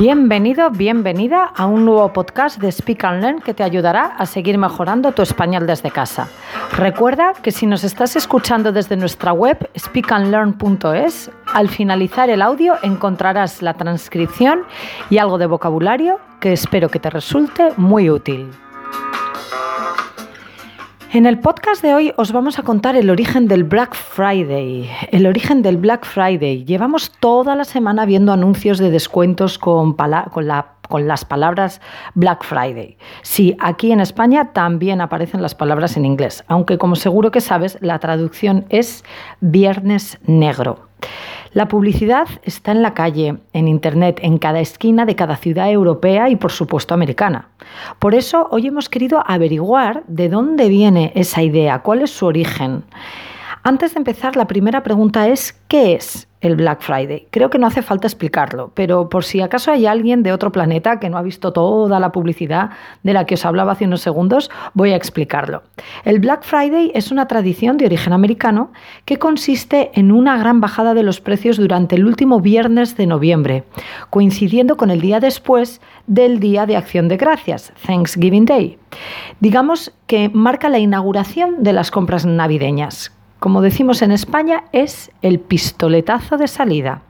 Bienvenido, bienvenida a un nuevo podcast de Speak and Learn que te ayudará a seguir mejorando tu español desde casa. Recuerda que si nos estás escuchando desde nuestra web speakandlearn.es, al finalizar el audio encontrarás la transcripción y algo de vocabulario que espero que te resulte muy útil. En el podcast de hoy os vamos a contar el origen del Black Friday. El origen del Black Friday. Llevamos toda la semana viendo anuncios de descuentos con, con las palabras Black Friday. Sí, aquí en España también aparecen las palabras en inglés, aunque como seguro que sabes, la traducción es Viernes Negro. La publicidad está en la calle, en Internet, en cada esquina de cada ciudad europea y por supuesto americana. Por eso hoy hemos querido averiguar de dónde viene esa idea, cuál es su origen. Antes de empezar, la primera pregunta es, ¿qué es el Black Friday? Creo que no hace falta explicarlo, pero por si acaso hay alguien de otro planeta que no ha visto toda la publicidad de la que os hablaba hace unos segundos, voy a explicarlo. El Black Friday es una tradición de origen americano que consiste en una gran bajada de los precios durante el último viernes de noviembre, coincidiendo con el día después del Día de Acción de Gracias, Thanksgiving Day. Digamos que marca la inauguración de las compras navideñas como decimos en España, es el pistoletazo de salida.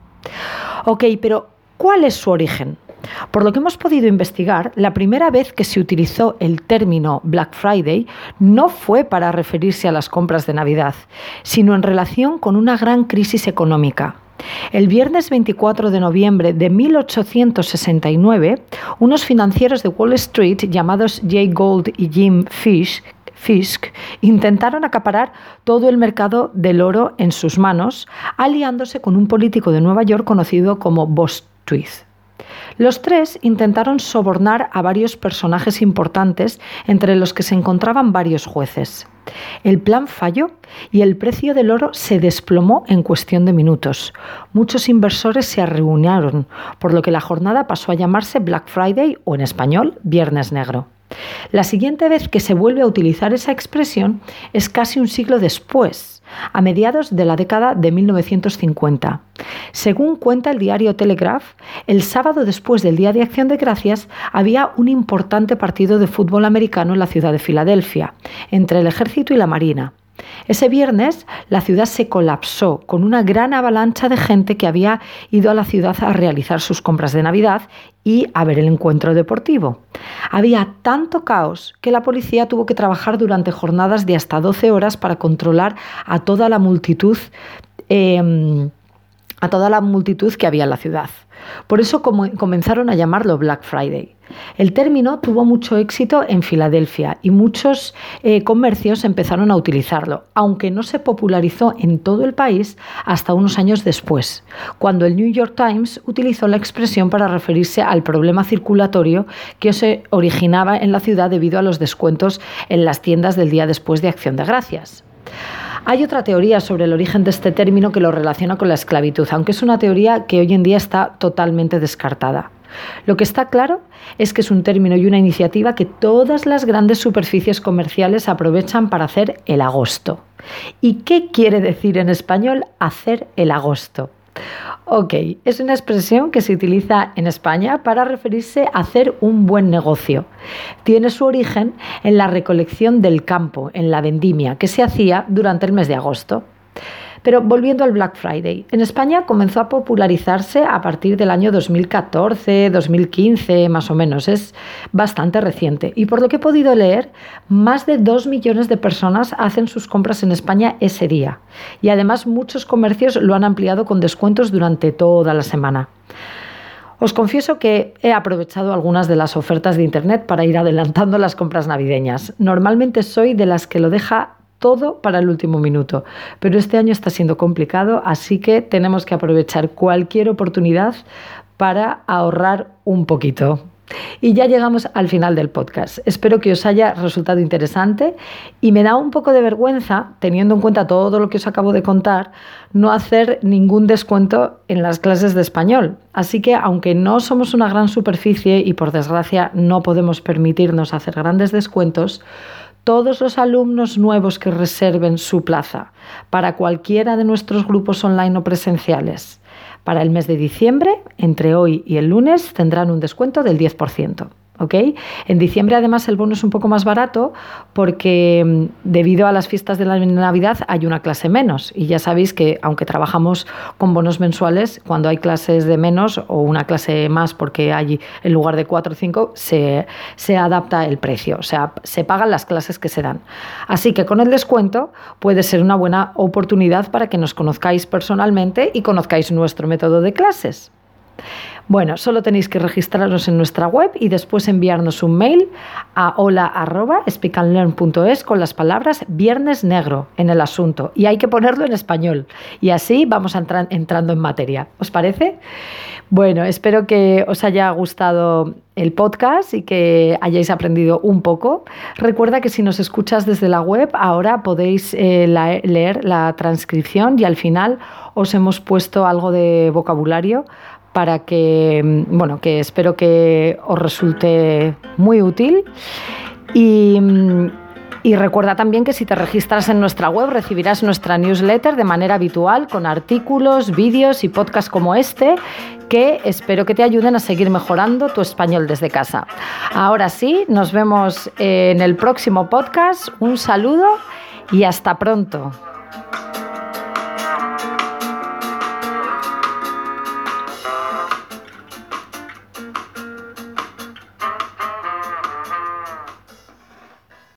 Ok, pero ¿cuál es su origen? Por lo que hemos podido investigar, la primera vez que se utilizó el término Black Friday no fue para referirse a las compras de Navidad, sino en relación con una gran crisis económica. El viernes 24 de noviembre de 1869, unos financieros de Wall Street llamados Jay Gould y Jim Fish Fisk intentaron acaparar todo el mercado del oro en sus manos, aliándose con un político de Nueva York conocido como Bostwick. Los tres intentaron sobornar a varios personajes importantes, entre los que se encontraban varios jueces. El plan falló y el precio del oro se desplomó en cuestión de minutos. Muchos inversores se reunieron, por lo que la jornada pasó a llamarse Black Friday o en español Viernes Negro. La siguiente vez que se vuelve a utilizar esa expresión es casi un siglo después, a mediados de la década de 1950. Según cuenta el diario Telegraph, el sábado después del Día de Acción de Gracias había un importante partido de fútbol americano en la ciudad de Filadelfia, entre el ejército y la marina. Ese viernes la ciudad se colapsó con una gran avalancha de gente que había ido a la ciudad a realizar sus compras de Navidad y a ver el encuentro deportivo. Había tanto caos que la policía tuvo que trabajar durante jornadas de hasta 12 horas para controlar a toda la multitud. Em, a toda la multitud que había en la ciudad. Por eso comenzaron a llamarlo Black Friday. El término tuvo mucho éxito en Filadelfia y muchos eh, comercios empezaron a utilizarlo, aunque no se popularizó en todo el país hasta unos años después, cuando el New York Times utilizó la expresión para referirse al problema circulatorio que se originaba en la ciudad debido a los descuentos en las tiendas del día después de Acción de Gracias. Hay otra teoría sobre el origen de este término que lo relaciona con la esclavitud, aunque es una teoría que hoy en día está totalmente descartada. Lo que está claro es que es un término y una iniciativa que todas las grandes superficies comerciales aprovechan para hacer el agosto. ¿Y qué quiere decir en español hacer el agosto? Ok, es una expresión que se utiliza en España para referirse a hacer un buen negocio. Tiene su origen en la recolección del campo, en la vendimia, que se hacía durante el mes de agosto. Pero volviendo al Black Friday, en España comenzó a popularizarse a partir del año 2014, 2015 más o menos, es bastante reciente. Y por lo que he podido leer, más de 2 millones de personas hacen sus compras en España ese día. Y además muchos comercios lo han ampliado con descuentos durante toda la semana. Os confieso que he aprovechado algunas de las ofertas de Internet para ir adelantando las compras navideñas. Normalmente soy de las que lo deja todo para el último minuto. Pero este año está siendo complicado, así que tenemos que aprovechar cualquier oportunidad para ahorrar un poquito. Y ya llegamos al final del podcast. Espero que os haya resultado interesante y me da un poco de vergüenza, teniendo en cuenta todo lo que os acabo de contar, no hacer ningún descuento en las clases de español. Así que aunque no somos una gran superficie y por desgracia no podemos permitirnos hacer grandes descuentos, todos los alumnos nuevos que reserven su plaza para cualquiera de nuestros grupos online o presenciales para el mes de diciembre, entre hoy y el lunes, tendrán un descuento del 10%. En diciembre además el bono es un poco más barato porque mm, debido a las fiestas de la Navidad hay una clase menos y ya sabéis que aunque trabajamos con bonos mensuales, cuando hay clases de menos o una clase más porque hay en lugar de cuatro o cinco, se, se adapta el precio, o sea, se pagan las clases que se dan. Así que con el descuento puede ser una buena oportunidad para que nos conozcáis personalmente y conozcáis nuestro método de clases. Bueno, solo tenéis que registraros en nuestra web y después enviarnos un mail a hola.speakandlearn.es con las palabras viernes negro en el asunto. Y hay que ponerlo en español. Y así vamos entrando en materia. ¿Os parece? Bueno, espero que os haya gustado el podcast y que hayáis aprendido un poco. Recuerda que si nos escuchas desde la web, ahora podéis eh, leer la transcripción y al final os hemos puesto algo de vocabulario para que, mm, bueno, que espero que os resulte muy útil. Y, mm, y, recuerda también que si te registras en nuestra web recibirás nuestra newsletter de manera habitual con artículos, vídeos y podcasts como este que espero que te ayuden a seguir mejorando tu español desde casa. Ahora sí, nos vemos en el próximo podcast. Un saludo y hasta pronto.